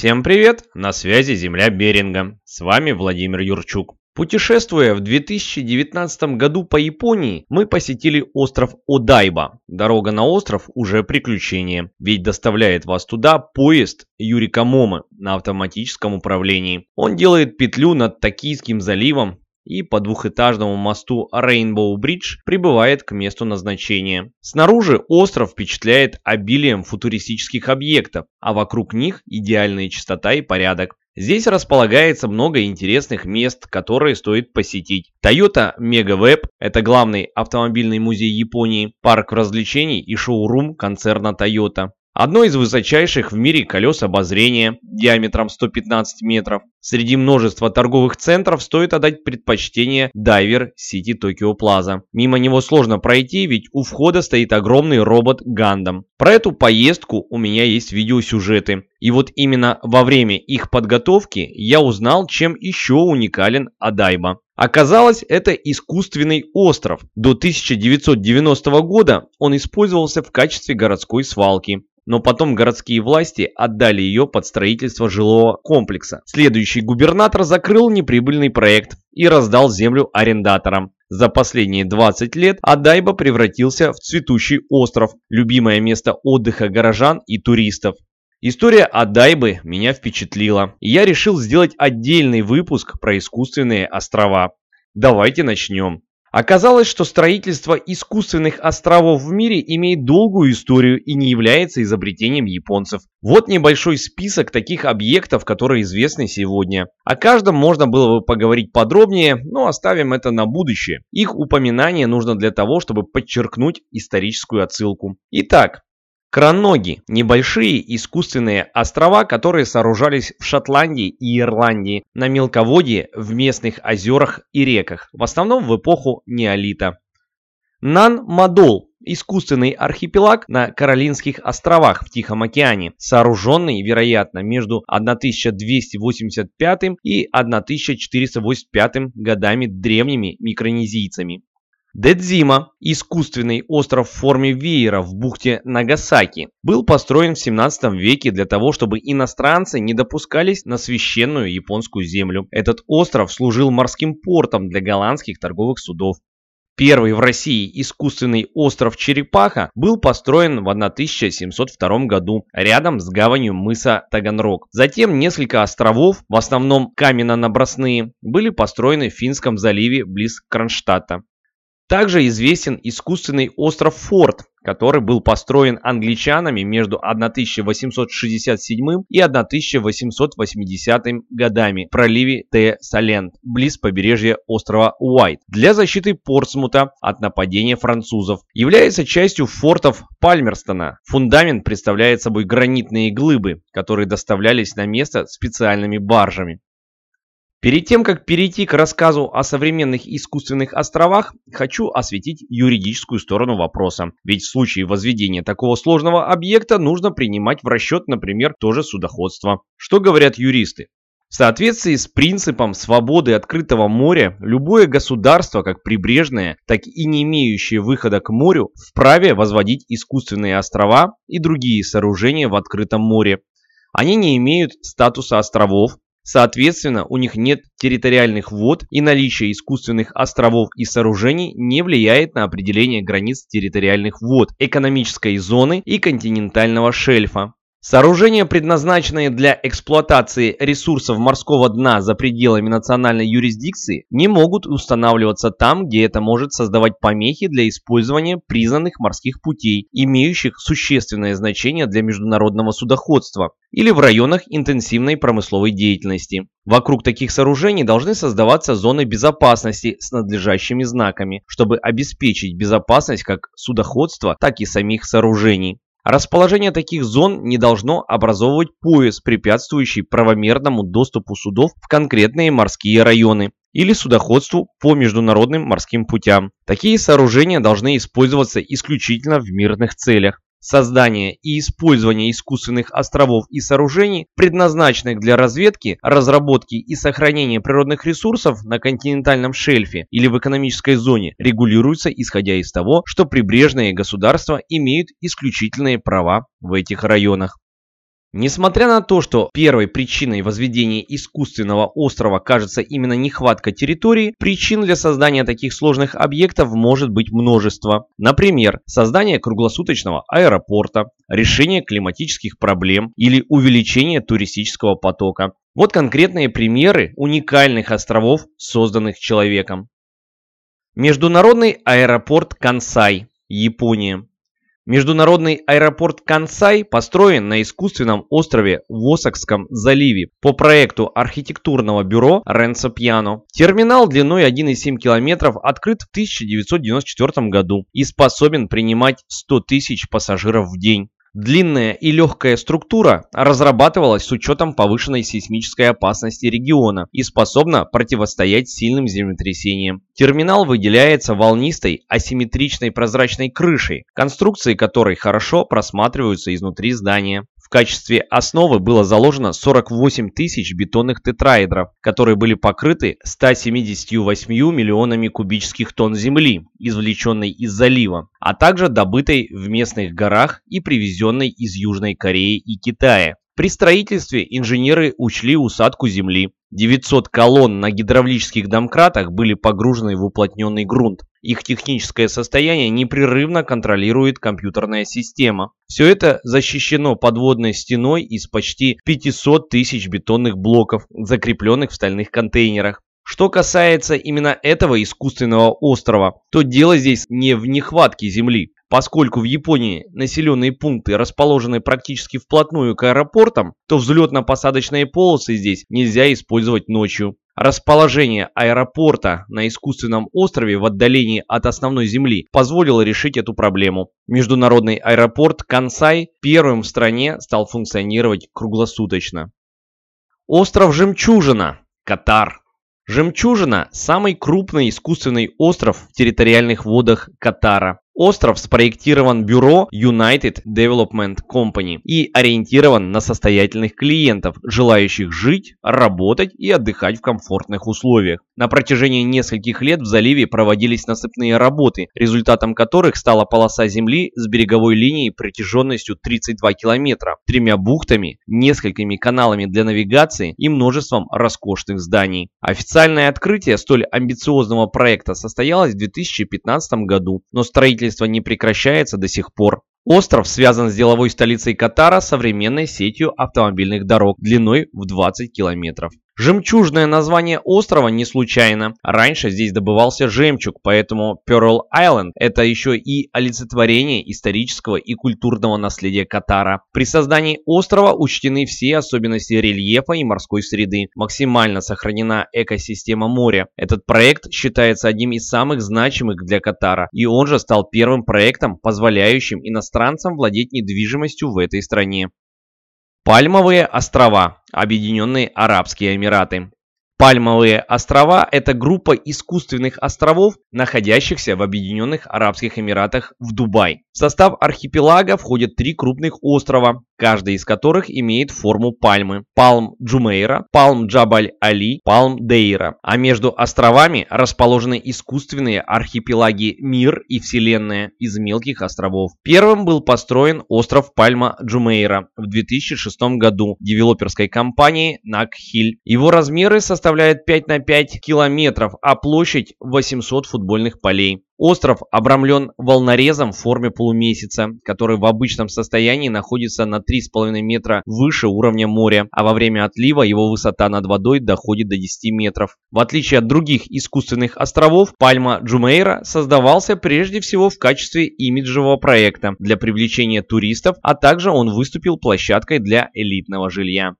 Всем привет! На связи Земля Беринга. С вами Владимир Юрчук. Путешествуя в 2019 году по Японии, мы посетили остров Одайба. Дорога на остров уже приключение, ведь доставляет вас туда поезд Юрика Момы на автоматическом управлении. Он делает петлю над Токийским заливом, и по двухэтажному мосту Rainbow Bridge прибывает к месту назначения. Снаружи остров впечатляет обилием футуристических объектов, а вокруг них идеальная чистота и порядок. Здесь располагается много интересных мест, которые стоит посетить. Toyota Mega Web – это главный автомобильный музей Японии, парк развлечений и шоурум концерна Toyota. Одно из высочайших в мире колес обозрения диаметром 115 метров. Среди множества торговых центров стоит отдать предпочтение Дайвер Сити Токио Плаза. Мимо него сложно пройти, ведь у входа стоит огромный робот Гандам. Про эту поездку у меня есть видеосюжеты. И вот именно во время их подготовки я узнал, чем еще уникален Адайба. Оказалось, это искусственный остров. До 1990 года он использовался в качестве городской свалки но потом городские власти отдали ее под строительство жилого комплекса. Следующий губернатор закрыл неприбыльный проект и раздал землю арендаторам. За последние 20 лет Адайба превратился в цветущий остров, любимое место отдыха горожан и туристов. История Адайбы меня впечатлила, и я решил сделать отдельный выпуск про искусственные острова. Давайте начнем. Оказалось, что строительство искусственных островов в мире имеет долгую историю и не является изобретением японцев. Вот небольшой список таких объектов, которые известны сегодня. О каждом можно было бы поговорить подробнее, но оставим это на будущее. Их упоминание нужно для того, чтобы подчеркнуть историческую отсылку. Итак, Кроноги – небольшие искусственные острова, которые сооружались в Шотландии и Ирландии на мелководье в местных озерах и реках, в основном в эпоху неолита. Нан-Мадол – искусственный архипелаг на Каролинских островах в Тихом океане, сооруженный, вероятно, между 1285 и 1485 годами древними микронезийцами. Дэдзима, искусственный остров в форме веера в бухте Нагасаки, был построен в 17 веке для того, чтобы иностранцы не допускались на священную японскую землю. Этот остров служил морским портом для голландских торговых судов. Первый в России искусственный остров Черепаха был построен в 1702 году рядом с гаванью мыса Таганрог. Затем несколько островов, в основном каменно-набросные, были построены в Финском заливе близ Кронштадта. Также известен искусственный остров Форт, который был построен англичанами между 1867 и 1880 годами в проливе Т-Салент, близ побережья острова Уайт, для защиты Портсмута от нападения французов. Является частью фортов Пальмерстона. Фундамент представляет собой гранитные глыбы, которые доставлялись на место специальными баржами. Перед тем, как перейти к рассказу о современных искусственных островах, хочу осветить юридическую сторону вопроса. Ведь в случае возведения такого сложного объекта нужно принимать в расчет, например, тоже судоходство. Что говорят юристы? В соответствии с принципом свободы открытого моря, любое государство, как прибрежное, так и не имеющее выхода к морю, вправе возводить искусственные острова и другие сооружения в открытом море. Они не имеют статуса островов, Соответственно, у них нет территориальных вод и наличие искусственных островов и сооружений не влияет на определение границ территориальных вод, экономической зоны и континентального шельфа. Сооружения, предназначенные для эксплуатации ресурсов морского дна за пределами национальной юрисдикции, не могут устанавливаться там, где это может создавать помехи для использования признанных морских путей, имеющих существенное значение для международного судоходства, или в районах интенсивной промысловой деятельности. Вокруг таких сооружений должны создаваться зоны безопасности с надлежащими знаками, чтобы обеспечить безопасность как судоходства, так и самих сооружений. Расположение таких зон не должно образовывать пояс, препятствующий правомерному доступу судов в конкретные морские районы или судоходству по международным морским путям. Такие сооружения должны использоваться исключительно в мирных целях. Создание и использование искусственных островов и сооружений, предназначенных для разведки, разработки и сохранения природных ресурсов на континентальном шельфе или в экономической зоне, регулируется исходя из того, что прибрежные государства имеют исключительные права в этих районах. Несмотря на то, что первой причиной возведения искусственного острова кажется именно нехватка территории, причин для создания таких сложных объектов может быть множество. Например, создание круглосуточного аэропорта, решение климатических проблем или увеличение туристического потока. Вот конкретные примеры уникальных островов, созданных человеком. Международный аэропорт Кансай, Япония. Международный аэропорт Кансай построен на искусственном острове в Осакском заливе по проекту архитектурного бюро Ренцо Пьяно. Терминал длиной 1,7 км открыт в 1994 году и способен принимать 100 тысяч пассажиров в день. Длинная и легкая структура разрабатывалась с учетом повышенной сейсмической опасности региона и способна противостоять сильным землетрясениям. Терминал выделяется волнистой асимметричной прозрачной крышей, конструкции которой хорошо просматриваются изнутри здания. Качестве основы было заложено 48 тысяч бетонных тетраэдров, которые были покрыты 178 миллионами кубических тонн земли, извлеченной из залива, а также добытой в местных горах и привезенной из Южной Кореи и Китая. При строительстве инженеры учли усадку земли. 900 колонн на гидравлических домкратах были погружены в уплотненный грунт. Их техническое состояние непрерывно контролирует компьютерная система. Все это защищено подводной стеной из почти 500 тысяч бетонных блоков, закрепленных в стальных контейнерах. Что касается именно этого искусственного острова, то дело здесь не в нехватке земли. Поскольку в Японии населенные пункты расположены практически вплотную к аэропортам, то взлетно-посадочные полосы здесь нельзя использовать ночью. Расположение аэропорта на искусственном острове в отдалении от основной земли позволило решить эту проблему. Международный аэропорт Кансай первым в стране стал функционировать круглосуточно. Остров Жемчужина, Катар. Жемчужина – самый крупный искусственный остров в территориальных водах Катара. Остров спроектирован бюро United Development Company и ориентирован на состоятельных клиентов, желающих жить, работать и отдыхать в комфортных условиях. На протяжении нескольких лет в заливе проводились насыпные работы, результатом которых стала полоса земли с береговой линией протяженностью 32 километра, тремя бухтами, несколькими каналами для навигации и множеством роскошных зданий. Официальное открытие столь амбициозного проекта состоялось в 2015 году, но строительство строительство не прекращается до сих пор. Остров связан с деловой столицей Катара современной сетью автомобильных дорог длиной в 20 километров. Жемчужное название острова не случайно. Раньше здесь добывался жемчуг, поэтому Pearl Island – это еще и олицетворение исторического и культурного наследия Катара. При создании острова учтены все особенности рельефа и морской среды. Максимально сохранена экосистема моря. Этот проект считается одним из самых значимых для Катара, и он же стал первым проектом, позволяющим иностранцам владеть недвижимостью в этой стране. Пальмовые острова, Объединенные Арабские Эмираты. Пальмовые острова – это группа искусственных островов, находящихся в Объединенных Арабских Эмиратах в Дубай. В состав архипелага входят три крупных острова, каждый из которых имеет форму пальмы. Палм Джумейра, Палм Джабаль-Али, Палм Дейра. А между островами расположены искусственные архипелаги Мир и Вселенная из мелких островов. Первым был построен остров Пальма Джумейра в 2006 году девелоперской компанией Накхиль. Его размеры составляют 5 на 5 километров, а площадь 800 футбольных полей. Остров обрамлен волнорезом в форме полумесяца, который в обычном состоянии находится на 3,5 метра выше уровня моря, а во время отлива его высота над водой доходит до 10 метров. В отличие от других искусственных островов, пальма Джумейра создавался прежде всего в качестве имиджевого проекта для привлечения туристов, а также он выступил площадкой для элитного жилья.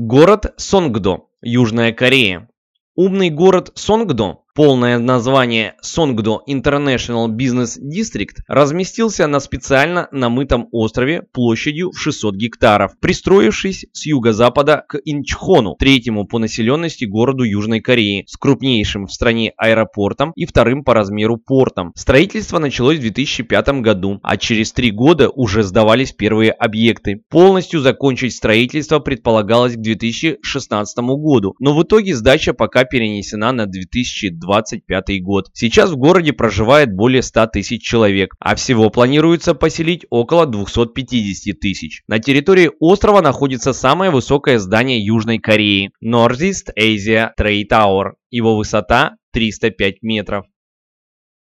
Город Сонгдо, Южная Корея. Умный город Сонгдо полное название Сонгдо International Business District, разместился на специально намытом острове площадью в 600 гектаров, пристроившись с юго-запада к Инчхону, третьему по населенности городу Южной Кореи, с крупнейшим в стране аэропортом и вторым по размеру портом. Строительство началось в 2005 году, а через три года уже сдавались первые объекты. Полностью закончить строительство предполагалось к 2016 году, но в итоге сдача пока перенесена на 2020 2025 год. Сейчас в городе проживает более 100 тысяч человек, а всего планируется поселить около 250 тысяч. На территории острова находится самое высокое здание Южной Кореи – Northeast Asia Trade Tower. Его высота 305 метров.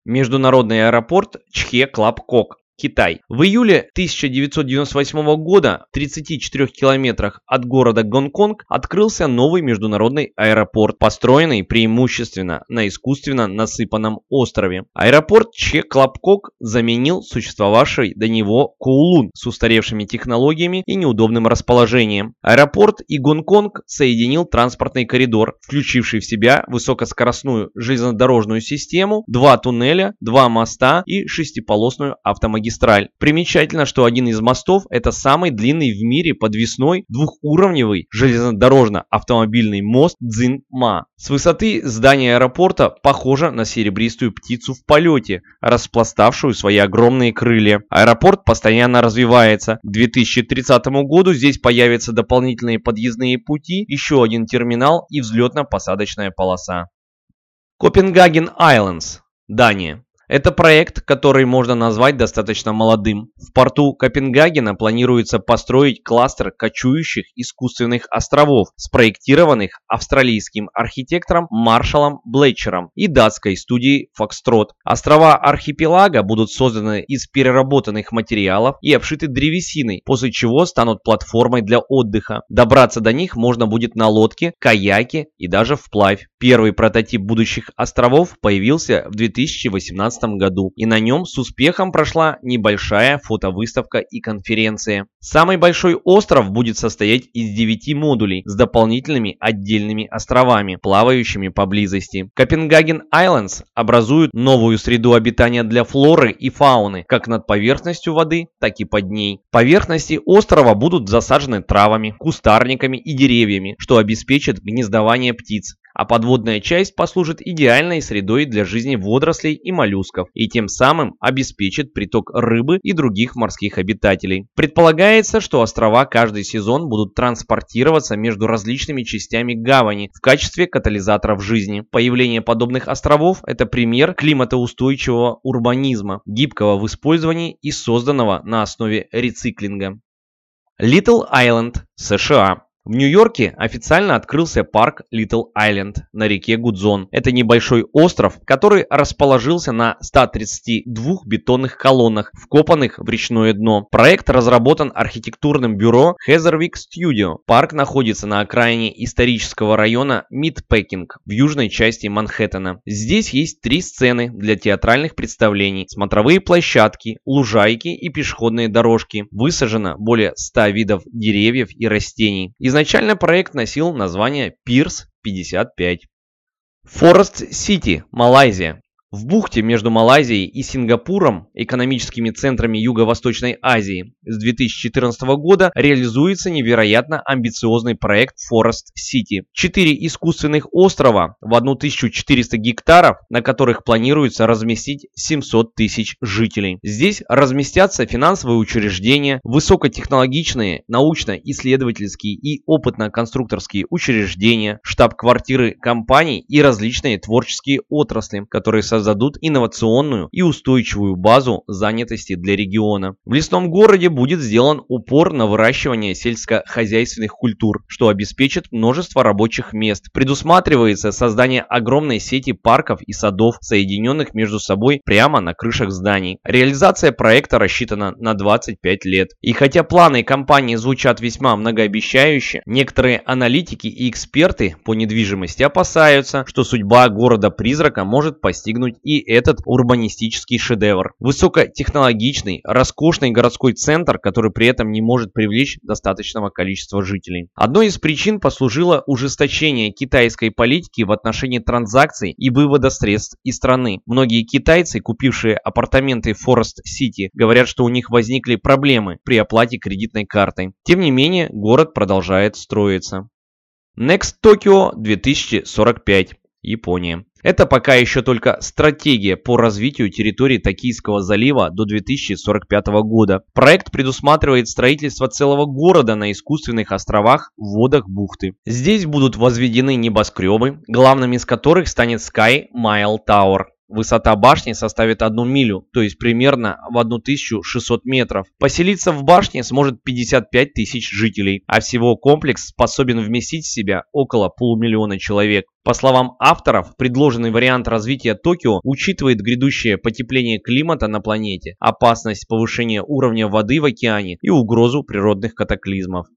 Международный аэропорт Чхеклапкок Китай. В июле 1998 года в 34 километрах от города Гонконг открылся новый международный аэропорт, построенный преимущественно на искусственно насыпанном острове. Аэропорт Чхеклапкок заменил существовавший до него Коулун с устаревшими технологиями и неудобным расположением. Аэропорт и Гонконг соединил транспортный коридор, включивший в себя высокоскоростную железнодорожную систему, два туннеля, два моста и шестиполосную автомагистраль магистраль. Примечательно, что один из мостов это самый длинный в мире подвесной двухуровневый железнодорожно-автомобильный мост Цзин-Ма. С высоты здания аэропорта похоже на серебристую птицу в полете, распластавшую свои огромные крылья. Аэропорт постоянно развивается. К 2030 году здесь появятся дополнительные подъездные пути, еще один терминал и взлетно-посадочная полоса. Копенгаген Айлендс, Дания. Это проект, который можно назвать достаточно молодым. В порту Копенгагена планируется построить кластер кочующих искусственных островов, спроектированных австралийским архитектором Маршалом Блетчером и датской студией Foxtrot. Острова архипелага будут созданы из переработанных материалов и обшиты древесиной, после чего станут платформой для отдыха. Добраться до них можно будет на лодке, каяке и даже вплавь. Первый прототип будущих островов появился в 2018 2015 году, и на нем с успехом прошла небольшая фотовыставка и конференция. Самый большой остров будет состоять из 9 модулей с дополнительными отдельными островами, плавающими поблизости. Копенгаген Айлендс образуют новую среду обитания для флоры и фауны, как над поверхностью воды, так и под ней. Поверхности острова будут засажены травами, кустарниками и деревьями, что обеспечит гнездование птиц а подводная часть послужит идеальной средой для жизни водорослей и моллюсков и тем самым обеспечит приток рыбы и других морских обитателей. Предполагается, что острова каждый сезон будут транспортироваться между различными частями гавани в качестве катализаторов жизни. Появление подобных островов – это пример климатоустойчивого урбанизма, гибкого в использовании и созданного на основе рециклинга. Little Island, США в Нью-Йорке официально открылся парк Little Island на реке Гудзон. Это небольшой остров, который расположился на 132 бетонных колоннах, вкопанных в речное дно. Проект разработан архитектурным бюро Heatherwick Studio. Парк находится на окраине исторического района Meatpacking в южной части Манхэттена. Здесь есть три сцены для театральных представлений, смотровые площадки, лужайки и пешеходные дорожки. Высажено более 100 видов деревьев и растений. Изначально проект носил название Пирс 55. Форест Сити, Малайзия. В бухте между Малайзией и Сингапуром, экономическими центрами Юго-Восточной Азии, с 2014 года реализуется невероятно амбициозный проект Forest City. Четыре искусственных острова в 1400 гектаров, на которых планируется разместить 700 тысяч жителей. Здесь разместятся финансовые учреждения, высокотехнологичные научно-исследовательские и опытно-конструкторские учреждения, штаб-квартиры компаний и различные творческие отрасли, которые создают создадут инновационную и устойчивую базу занятости для региона. В лесном городе будет сделан упор на выращивание сельскохозяйственных культур, что обеспечит множество рабочих мест. Предусматривается создание огромной сети парков и садов, соединенных между собой прямо на крышах зданий. Реализация проекта рассчитана на 25 лет. И хотя планы компании звучат весьма многообещающе, некоторые аналитики и эксперты по недвижимости опасаются, что судьба города-призрака может постигнуть подчеркнуть и этот урбанистический шедевр. Высокотехнологичный, роскошный городской центр, который при этом не может привлечь достаточного количества жителей. Одной из причин послужило ужесточение китайской политики в отношении транзакций и вывода средств из страны. Многие китайцы, купившие апартаменты City, говорят, что у них возникли проблемы при оплате кредитной картой. Тем не менее, город продолжает строиться. Next Tokyo 2045 Япония. Это пока еще только стратегия по развитию территории Токийского залива до 2045 года. Проект предусматривает строительство целого города на искусственных островах в водах бухты. Здесь будут возведены небоскребы, главным из которых станет Sky Mile Tower. Высота башни составит одну милю, то есть примерно в 1600 метров. Поселиться в башне сможет 55 тысяч жителей, а всего комплекс способен вместить в себя около полумиллиона человек. По словам авторов, предложенный вариант развития Токио учитывает грядущее потепление климата на планете, опасность повышения уровня воды в океане и угрозу природных катаклизмов.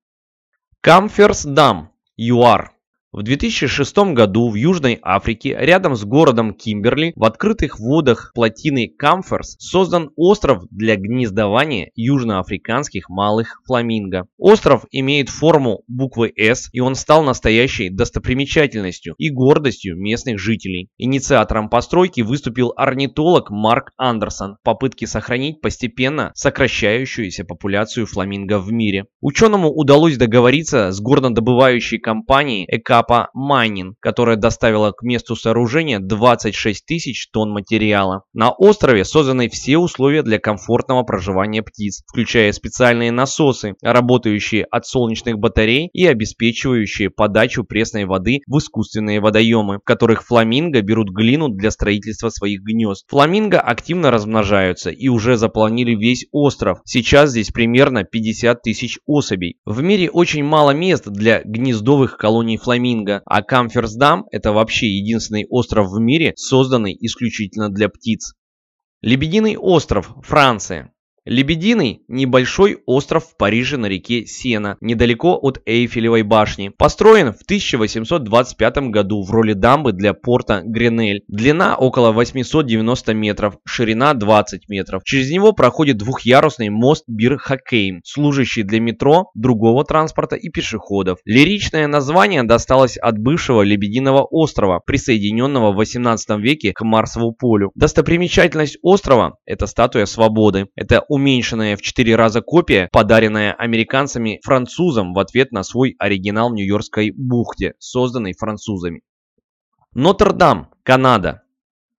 Камферс Дам, ЮАР в 2006 году в Южной Африке, рядом с городом Кимберли, в открытых водах плотины Камферс создан остров для гнездования южноафриканских малых фламинго. Остров имеет форму буквы «С», и он стал настоящей достопримечательностью и гордостью местных жителей. Инициатором постройки выступил орнитолог Марк Андерсон в попытке сохранить постепенно сокращающуюся популяцию фламинго в мире. Ученому удалось договориться с горнодобывающей компанией «Экап Капа Майнин, которая доставила к месту сооружения 26 тысяч тонн материала. На острове созданы все условия для комфортного проживания птиц, включая специальные насосы, работающие от солнечных батарей и обеспечивающие подачу пресной воды в искусственные водоемы, в которых фламинго берут глину для строительства своих гнезд. Фламинго активно размножаются и уже заполонили весь остров. Сейчас здесь примерно 50 тысяч особей. В мире очень мало мест для гнездовых колоний фламинго фламинго, а Камферсдам – это вообще единственный остров в мире, созданный исключительно для птиц. Лебединый остров, Франция. Лебединый – небольшой остров в Париже на реке Сена, недалеко от Эйфелевой башни. Построен в 1825 году в роли дамбы для порта Гренель. Длина около 890 метров, ширина 20 метров. Через него проходит двухъярусный мост Бир-Хакейм, служащий для метро, другого транспорта и пешеходов. Лиричное название досталось от бывшего Лебединого острова, присоединенного в 18 веке к Марсову полю. Достопримечательность острова – это статуя свободы. Это уменьшенная в 4 раза копия, подаренная американцами французам в ответ на свой оригинал в Нью-Йоркской бухте, созданный французами. Нотр-Дам, Канада.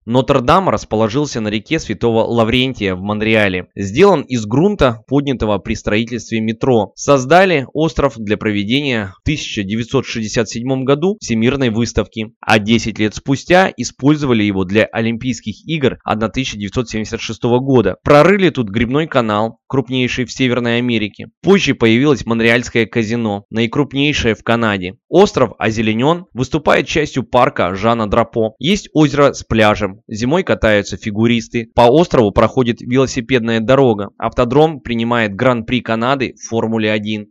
Нотр-Дам расположился на реке Святого Лаврентия в Монреале. Сделан из грунта, поднятого при строительстве метро. Создали остров для проведения в 1967 году Всемирной выставки, а 10 лет спустя использовали его для Олимпийских игр 1976 года. Прорыли тут грибной канал, крупнейший в Северной Америке. Позже появилось Монреальское казино, наикрупнейшее в Канаде. Остров озеленен, выступает частью парка Жана Драпо. Есть озеро с пляжем, Зимой катаются фигуристы. По острову проходит велосипедная дорога. Автодром принимает Гран-при Канады в Формуле 1.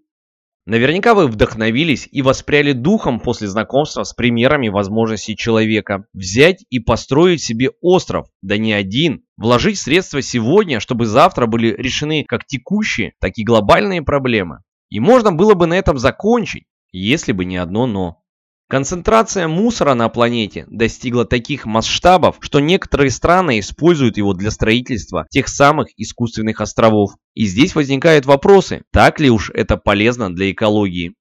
Наверняка вы вдохновились и воспряли духом после знакомства с примерами возможностей человека. Взять и построить себе остров, да не один. Вложить средства сегодня, чтобы завтра были решены как текущие, так и глобальные проблемы. И можно было бы на этом закончить, если бы не одно «но». Концентрация мусора на планете достигла таких масштабов, что некоторые страны используют его для строительства тех самых искусственных островов. И здесь возникают вопросы, так ли уж это полезно для экологии.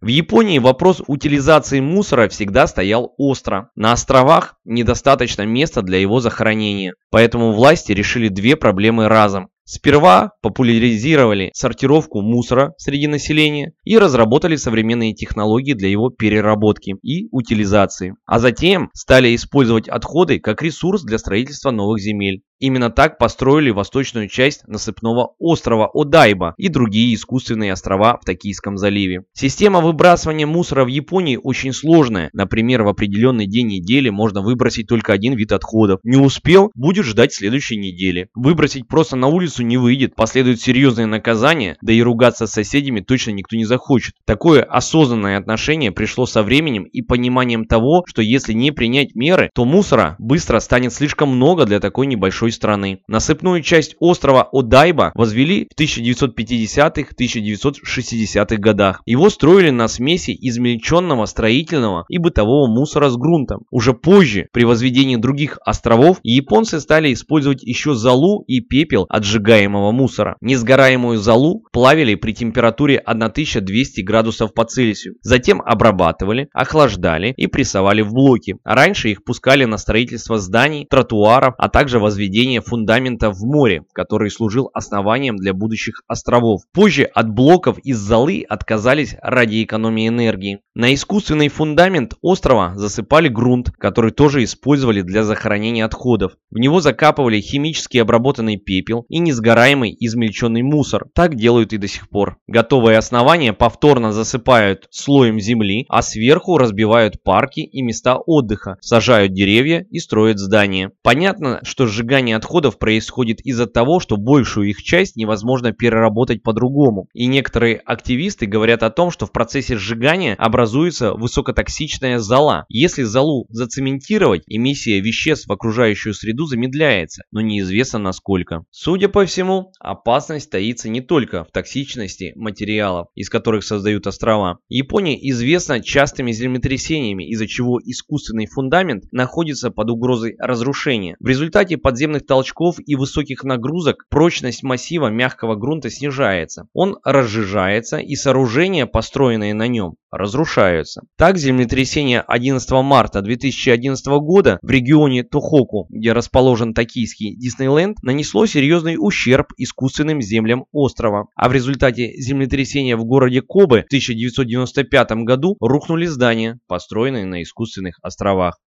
В Японии вопрос утилизации мусора всегда стоял остро. На островах недостаточно места для его захоронения, поэтому власти решили две проблемы разом. Сперва популяризировали сортировку мусора среди населения и разработали современные технологии для его переработки и утилизации. А затем стали использовать отходы как ресурс для строительства новых земель. Именно так построили восточную часть насыпного острова Одайба и другие искусственные острова в Токийском заливе. Система выбрасывания мусора в Японии очень сложная. Например, в определенный день недели можно выбросить только один вид отходов. Не успел, будет ждать следующей недели. Выбросить просто на улицу не выйдет, последует серьезное наказание, да и ругаться с соседями точно никто не захочет. Такое осознанное отношение пришло со временем и пониманием того, что если не принять меры, то мусора быстро станет слишком много для такой небольшой большой страны. Насыпную часть острова Одайба возвели в 1950-1960-х годах. Его строили на смеси измельченного строительного и бытового мусора с грунтом. Уже позже, при возведении других островов, японцы стали использовать еще золу и пепел от сжигаемого мусора. Несгораемую золу плавили при температуре 1200 градусов по Цельсию. Затем обрабатывали, охлаждали и прессовали в блоки. Раньше их пускали на строительство зданий, тротуаров, а также возведение фундамента в море, который служил основанием для будущих островов. Позже от блоков из золы отказались ради экономии энергии. На искусственный фундамент острова засыпали грунт, который тоже использовали для захоронения отходов. В него закапывали химически обработанный пепел и несгораемый измельченный мусор. Так делают и до сих пор. Готовые основания повторно засыпают слоем земли, а сверху разбивают парки и места отдыха, сажают деревья и строят здания. Понятно, что сжигание отходов происходит из-за того, что большую их часть невозможно переработать по-другому. И некоторые активисты говорят о том, что в процессе сжигания образуется высокотоксичная зола. Если золу зацементировать, эмиссия веществ в окружающую среду замедляется, но неизвестно насколько. Судя по всему, опасность таится не только в токсичности материалов, из которых создают острова. Япония известна частыми землетрясениями, из-за чего искусственный фундамент находится под угрозой разрушения. В результате подземных толчков и высоких нагрузок прочность массива мягкого грунта снижается. Он разжижается и сооружения, построенные на нем, разрушаются. Так, землетрясение 11 марта 2011 года в регионе Тохоку, где расположен токийский Диснейленд, нанесло серьезный ущерб искусственным землям острова. А в результате землетрясения в городе Кобе в 1995 году рухнули здания, построенные на искусственных островах.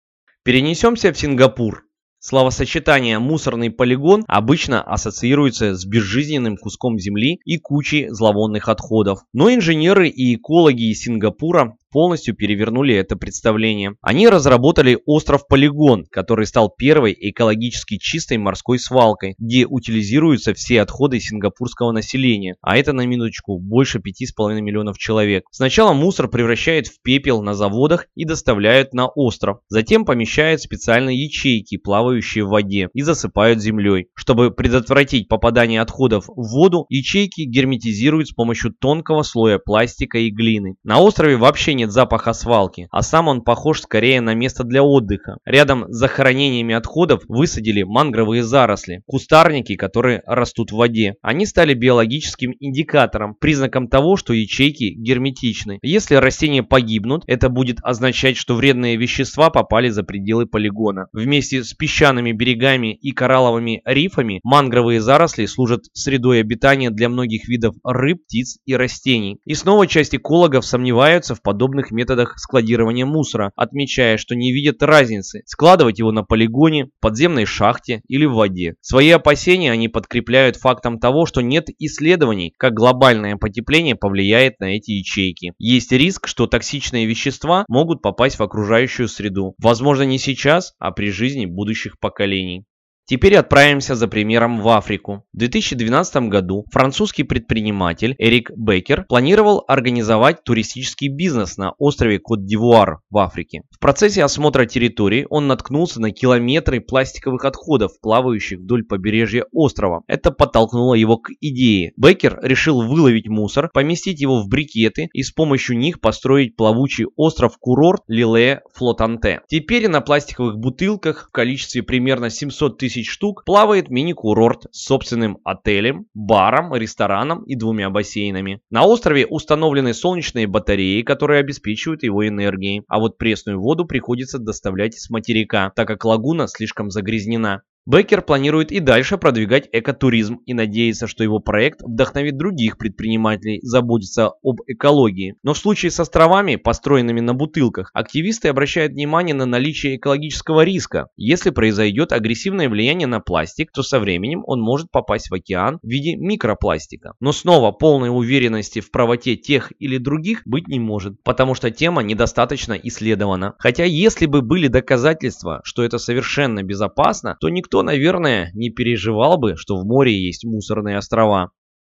Перенесемся в Сингапур. Словосочетание «мусорный полигон» обычно ассоциируется с безжизненным куском земли и кучей зловонных отходов. Но инженеры и экологи из Сингапура полностью перевернули это представление. Они разработали остров-полигон, который стал первой экологически чистой морской свалкой, где утилизируются все отходы сингапурского населения, а это на минуточку больше 5,5 миллионов человек. Сначала мусор превращают в пепел на заводах и доставляют на остров, затем помещают специальные ячейки, плавающие в воде, и засыпают землей. Чтобы предотвратить попадание отходов в воду, ячейки герметизируют с помощью тонкого слоя пластика и глины. На острове вообще нет запаха свалки, а сам он похож скорее на место для отдыха. Рядом с захоронениями отходов высадили мангровые заросли, кустарники, которые растут в воде. Они стали биологическим индикатором, признаком того, что ячейки герметичны. Если растения погибнут, это будет означать, что вредные вещества попали за пределы полигона. Вместе с песчаными берегами и коралловыми рифами мангровые заросли служат средой обитания для многих видов рыб, птиц и растений. И снова часть экологов сомневаются в подобных подобных методах складирования мусора, отмечая, что не видят разницы, складывать его на полигоне, подземной шахте или в воде. Свои опасения они подкрепляют фактом того, что нет исследований, как глобальное потепление повлияет на эти ячейки. Есть риск, что токсичные вещества могут попасть в окружающую среду. Возможно не сейчас, а при жизни будущих поколений. Теперь отправимся за примером в Африку. В 2012 году французский предприниматель Эрик Беккер планировал организовать туристический бизнес на острове Кот-д'Ивуар в Африке. В процессе осмотра территории он наткнулся на километры пластиковых отходов, плавающих вдоль побережья острова. Это подтолкнуло его к идее. Беккер решил выловить мусор, поместить его в брикеты и с помощью них построить плавучий остров-курорт Лиле Флотанте. Теперь на пластиковых бутылках в количестве примерно 700 тысяч тысяч штук плавает мини-курорт с собственным отелем, баром, рестораном и двумя бассейнами. На острове установлены солнечные батареи, которые обеспечивают его энергией, а вот пресную воду приходится доставлять с материка, так как лагуна слишком загрязнена. Беккер планирует и дальше продвигать экотуризм и надеется, что его проект вдохновит других предпринимателей заботиться об экологии. Но в случае с островами, построенными на бутылках, активисты обращают внимание на наличие экологического риска. Если произойдет агрессивное влияние на пластик, то со временем он может попасть в океан в виде микропластика. Но снова полной уверенности в правоте тех или других быть не может, потому что тема недостаточно исследована. Хотя если бы были доказательства, что это совершенно безопасно, то никто никто, наверное, не переживал бы, что в море есть мусорные острова.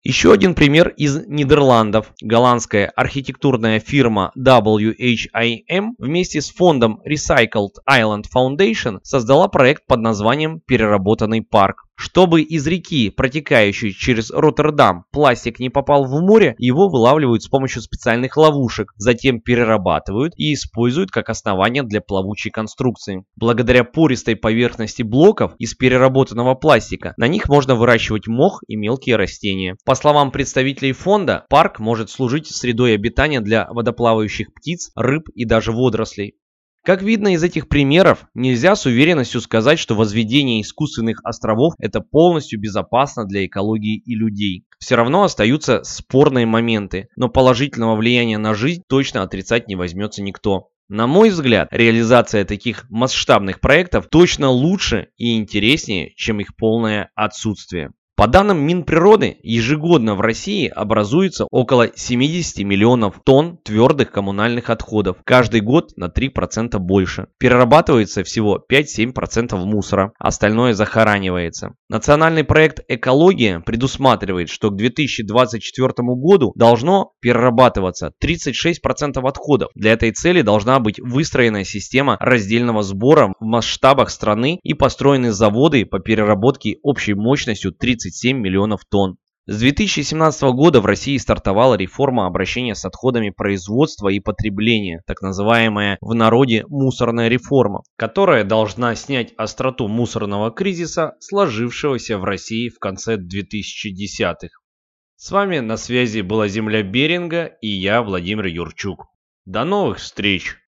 Еще один пример из Нидерландов. Голландская архитектурная фирма WHIM вместе с фондом Recycled Island Foundation создала проект под названием «Переработанный парк». Чтобы из реки, протекающей через Роттердам, пластик не попал в море, его вылавливают с помощью специальных ловушек, затем перерабатывают и используют как основание для плавучей конструкции. Благодаря пористой поверхности блоков из переработанного пластика, на них можно выращивать мох и мелкие растения. По словам представителей фонда, парк может служить средой обитания для водоплавающих птиц, рыб и даже водорослей. Как видно из этих примеров, нельзя с уверенностью сказать, что возведение искусственных островов это полностью безопасно для экологии и людей. Все равно остаются спорные моменты, но положительного влияния на жизнь точно отрицать не возьмется никто. На мой взгляд, реализация таких масштабных проектов точно лучше и интереснее, чем их полное отсутствие. По данным Минприроды, ежегодно в России образуется около 70 миллионов тонн твердых коммунальных отходов, каждый год на 3% больше. Перерабатывается всего 5-7% мусора, остальное захоранивается. Национальный проект «Экология» предусматривает, что к 2024 году должно перерабатываться 36% отходов. Для этой цели должна быть выстроена система раздельного сбора в масштабах страны и построены заводы по переработке общей мощностью 30 37 миллионов тонн. С 2017 года в России стартовала реформа обращения с отходами производства и потребления, так называемая в народе мусорная реформа, которая должна снять остроту мусорного кризиса, сложившегося в России в конце 2010-х. С вами на связи была Земля Беринга и я, Владимир Юрчук. До новых встреч!